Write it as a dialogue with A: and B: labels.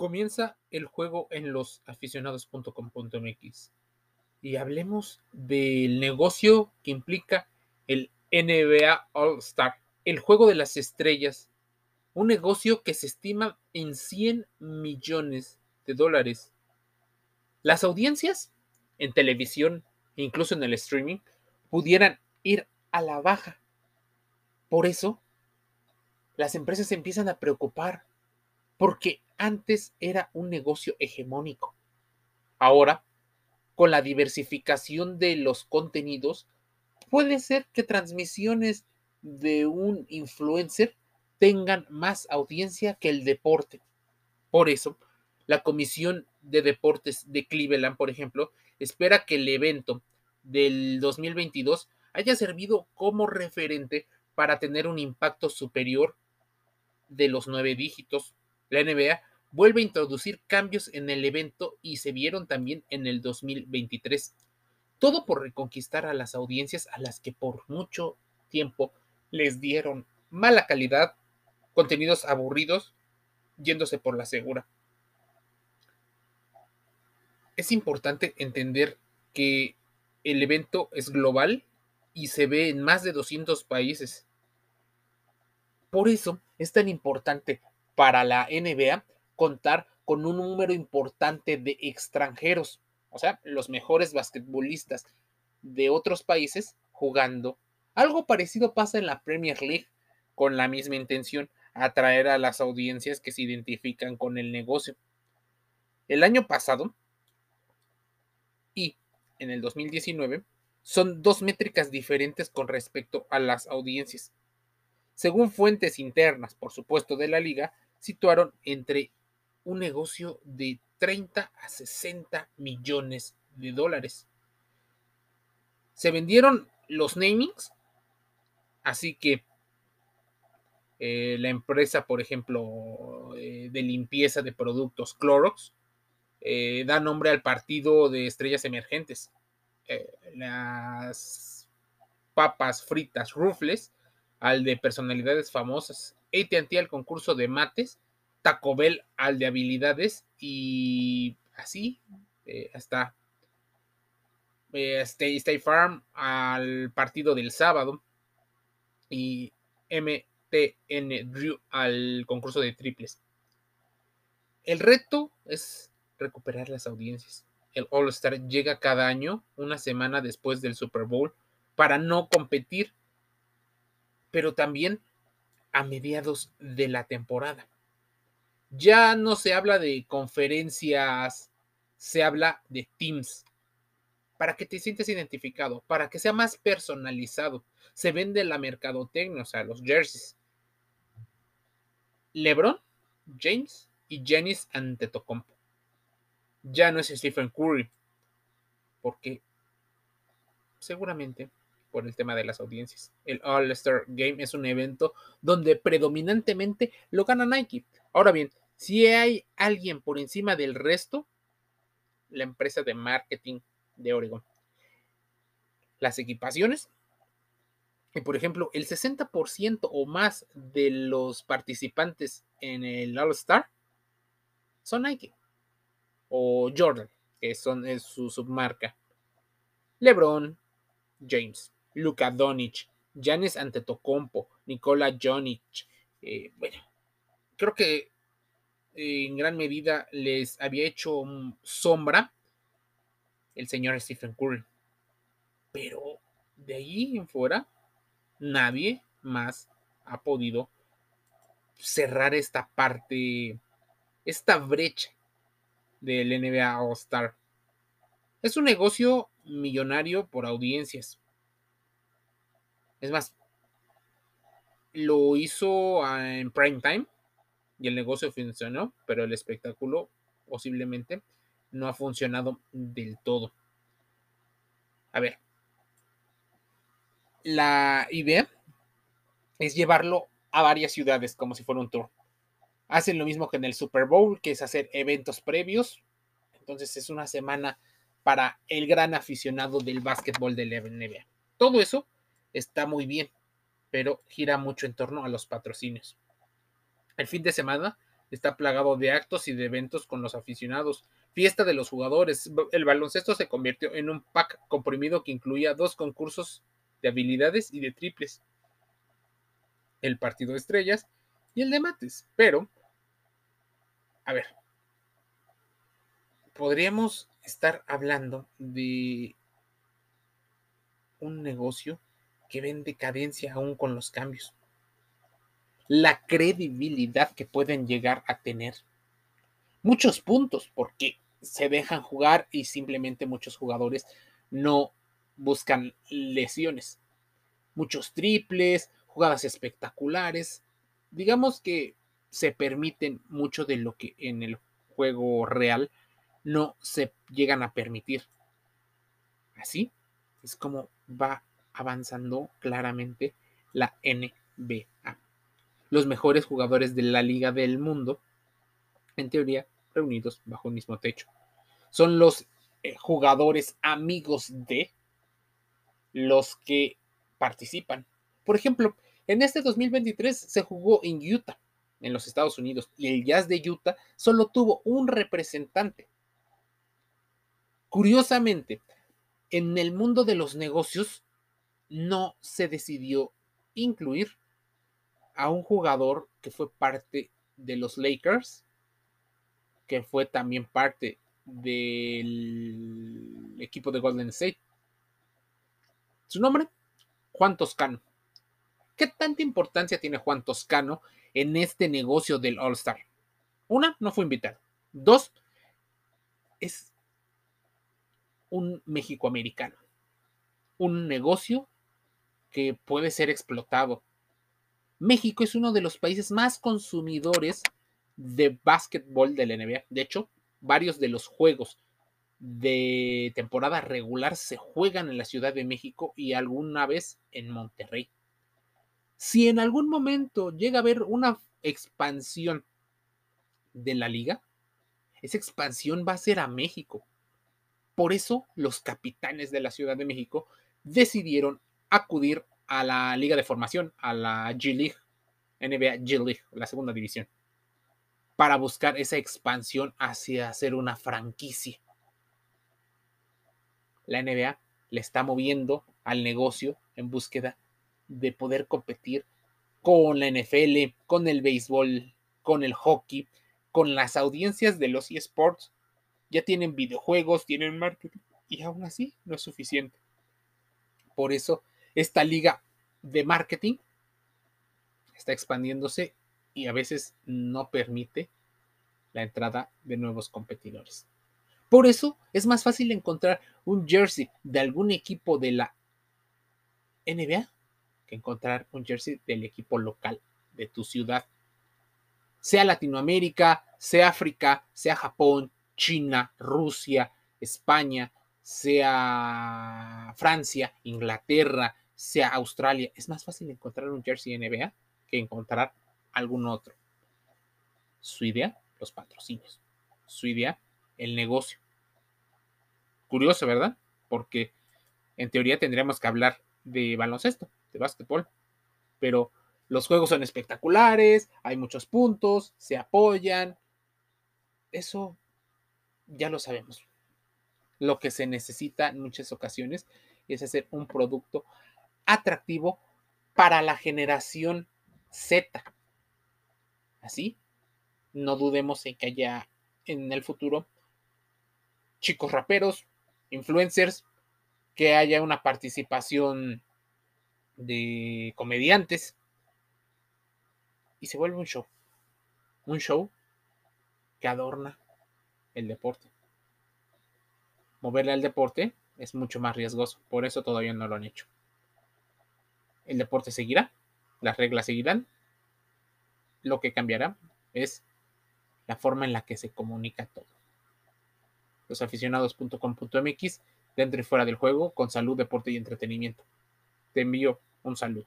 A: comienza el juego en los aficionados.com.mx y hablemos del negocio que implica el NBA All Star, el juego de las estrellas, un negocio que se estima en 100 millones de dólares. Las audiencias en televisión e incluso en el streaming pudieran ir a la baja. Por eso, las empresas empiezan a preocupar porque antes era un negocio hegemónico. Ahora, con la diversificación de los contenidos, puede ser que transmisiones de un influencer tengan más audiencia que el deporte. Por eso, la Comisión de Deportes de Cleveland, por ejemplo, espera que el evento del 2022 haya servido como referente para tener un impacto superior de los nueve dígitos la NBA vuelve a introducir cambios en el evento y se vieron también en el 2023. Todo por reconquistar a las audiencias a las que por mucho tiempo les dieron mala calidad, contenidos aburridos, yéndose por la segura. Es importante entender que el evento es global y se ve en más de 200 países. Por eso es tan importante para la NBA contar con un número importante de extranjeros, o sea, los mejores basquetbolistas de otros países jugando. Algo parecido pasa en la Premier League con la misma intención, atraer a las audiencias que se identifican con el negocio. El año pasado y en el 2019 son dos métricas diferentes con respecto a las audiencias. Según fuentes internas, por supuesto, de la liga, situaron entre un negocio de 30 a 60 millones de dólares. Se vendieron los namings, así que eh, la empresa, por ejemplo, eh, de limpieza de productos Clorox, eh, da nombre al partido de estrellas emergentes. las papas fritas Rufles al de personalidades famosas. ATT al concurso de mates, Taco Bell al de habilidades y así eh, hasta eh, Stay, Farm al partido del sábado y MTN Drew al concurso de triples. El reto es recuperar las audiencias. El All Star llega cada año, una semana después del Super Bowl, para no competir, pero también a mediados de la temporada. Ya no se habla de conferencias, se habla de teams. Para que te sientas identificado, para que sea más personalizado. Se vende la mercadotecnia, o sea, los jerseys. LeBron, James y Janis Antetokounmpo. Ya no es Stephen Curry, porque seguramente por el tema de las audiencias. El All Star Game es un evento donde predominantemente lo gana Nike. Ahora bien, si hay alguien por encima del resto, la empresa de marketing de Oregon. Las equipaciones. Y por ejemplo, el 60% o más de los participantes en el All Star son Nike o Jordan, que son es su submarca. LeBron James. Luka Donic, Janes Antetokounmpo, Nikola Jonic. Eh, bueno, creo que en gran medida les había hecho sombra el señor Stephen Curry. Pero de ahí en fuera, nadie más ha podido cerrar esta parte, esta brecha del NBA All Star. Es un negocio millonario por audiencias. Es más, lo hizo en prime time y el negocio funcionó, pero el espectáculo posiblemente no ha funcionado del todo. A ver, la idea es llevarlo a varias ciudades como si fuera un tour. Hacen lo mismo que en el Super Bowl, que es hacer eventos previos. Entonces es una semana para el gran aficionado del básquetbol de la NBA. Todo eso está muy bien, pero gira mucho en torno a los patrocinios. El fin de semana está plagado de actos y de eventos con los aficionados. Fiesta de los jugadores. El baloncesto se convirtió en un pack comprimido que incluía dos concursos de habilidades y de triples. El partido de estrellas y el de mates. Pero, a ver, podríamos estar hablando de un negocio que ve en decadencia aún con los cambios. La credibilidad que pueden llegar a tener. Muchos puntos, porque se dejan jugar y simplemente muchos jugadores no buscan lesiones. Muchos triples, jugadas espectaculares. Digamos que se permiten mucho de lo que en el juego real no se llegan a permitir. Así es como va avanzando claramente la NBA. Los mejores jugadores de la liga del mundo, en teoría, reunidos bajo un mismo techo. Son los eh, jugadores amigos de los que participan. Por ejemplo, en este 2023 se jugó en Utah, en los Estados Unidos, y el Jazz de Utah solo tuvo un representante. Curiosamente, en el mundo de los negocios no se decidió incluir a un jugador que fue parte de los Lakers, que fue también parte del equipo de Golden State. Su nombre, Juan Toscano. ¿Qué tanta importancia tiene Juan Toscano en este negocio del All Star? Una, no fue invitado. Dos, es un México-americano. Un negocio que puede ser explotado. México es uno de los países más consumidores de básquetbol de la NBA. De hecho, varios de los juegos de temporada regular se juegan en la Ciudad de México y alguna vez en Monterrey. Si en algún momento llega a haber una expansión de la liga, esa expansión va a ser a México. Por eso los capitanes de la Ciudad de México decidieron acudir a la liga de formación, a la G League, NBA G League, la segunda división, para buscar esa expansión hacia ser una franquicia. La NBA le está moviendo al negocio en búsqueda de poder competir con la NFL, con el béisbol, con el hockey, con las audiencias de los eSports. Ya tienen videojuegos, tienen marketing y aún así no es suficiente. Por eso esta liga de marketing está expandiéndose y a veces no permite la entrada de nuevos competidores. Por eso es más fácil encontrar un jersey de algún equipo de la NBA que encontrar un jersey del equipo local de tu ciudad. Sea Latinoamérica, sea África, sea Japón, China, Rusia, España, sea Francia, Inglaterra, sea Australia, es más fácil encontrar un jersey NBA que encontrar algún otro. Su idea, los patrocinios. Su idea, el negocio. Curioso, ¿verdad? Porque en teoría tendríamos que hablar de baloncesto, de básquetbol, pero los juegos son espectaculares, hay muchos puntos, se apoyan. Eso ya lo sabemos. Lo que se necesita en muchas ocasiones es hacer un producto atractivo para la generación Z. Así, no dudemos en que haya en el futuro chicos raperos, influencers, que haya una participación de comediantes y se vuelve un show. Un show que adorna el deporte. Moverle al deporte es mucho más riesgoso, por eso todavía no lo han hecho el deporte seguirá, las reglas seguirán. Lo que cambiará es la forma en la que se comunica todo. Losaficionados.com.mx, dentro y fuera del juego, con salud, deporte y entretenimiento. Te envío un saludo.